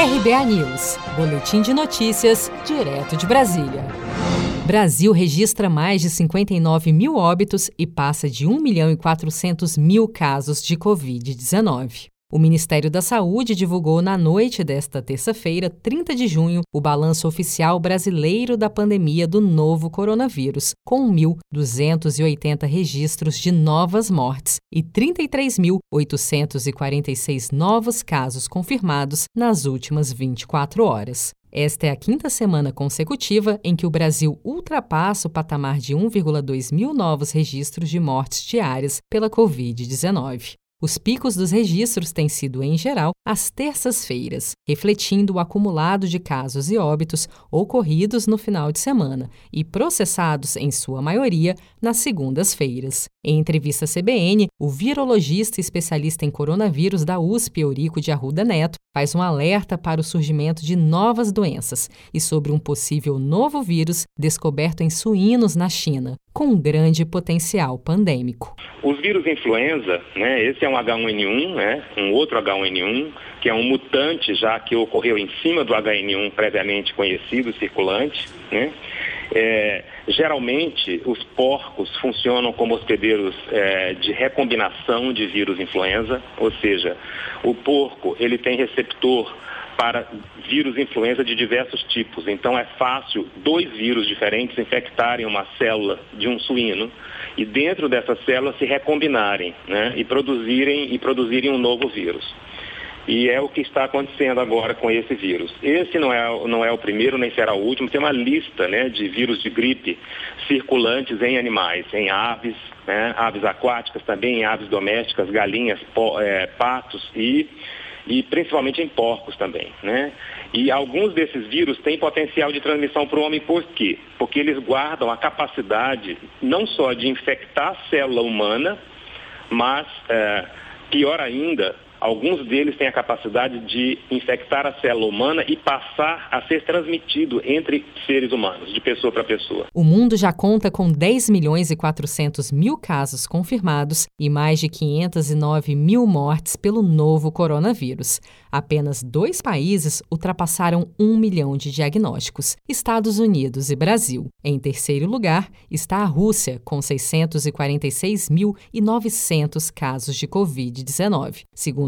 RBA News, Boletim de Notícias, direto de Brasília. Brasil registra mais de 59 mil óbitos e passa de 1 milhão e 400 mil casos de Covid-19. O Ministério da Saúde divulgou na noite desta terça-feira, 30 de junho, o balanço oficial brasileiro da pandemia do novo coronavírus, com 1.280 registros de novas mortes e 33.846 novos casos confirmados nas últimas 24 horas. Esta é a quinta semana consecutiva em que o Brasil ultrapassa o patamar de 1,2 mil novos registros de mortes diárias pela Covid-19. Os picos dos registros têm sido, em geral, às terças-feiras, refletindo o acumulado de casos e óbitos ocorridos no final de semana e processados, em sua maioria, nas segundas-feiras. Em entrevista à CBN, o virologista especialista em coronavírus da USP, Eurico de Arruda Neto, faz um alerta para o surgimento de novas doenças e sobre um possível novo vírus descoberto em suínos na China, com um grande potencial pandêmico. Os vírus influenza, né, esse é um H1N1, né, um outro H1N1, que é um mutante já que ocorreu em cima do HN1 previamente conhecido, circulante, né, é, geralmente, os porcos funcionam como hospedeiros é, de recombinação de vírus influenza, ou seja, o porco ele tem receptor para vírus influenza de diversos tipos. Então é fácil dois vírus diferentes infectarem uma célula de um suíno e dentro dessa célula se recombinarem né, e produzirem e produzirem um novo vírus. E é o que está acontecendo agora com esse vírus. Esse não é, não é o primeiro, nem será o último. Tem uma lista né, de vírus de gripe circulantes em animais, em aves, né, aves aquáticas também, em aves domésticas, galinhas, é, patos e, e principalmente em porcos também. Né? E alguns desses vírus têm potencial de transmissão para o homem por quê? Porque eles guardam a capacidade não só de infectar a célula humana, mas, é, pior ainda, Alguns deles têm a capacidade de infectar a célula humana e passar a ser transmitido entre seres humanos, de pessoa para pessoa. O mundo já conta com 10 milhões e 400 mil casos confirmados e mais de 509 mil mortes pelo novo coronavírus. Apenas dois países ultrapassaram um milhão de diagnósticos: Estados Unidos e Brasil. Em terceiro lugar está a Rússia, com 646.900 casos de Covid-19, segundo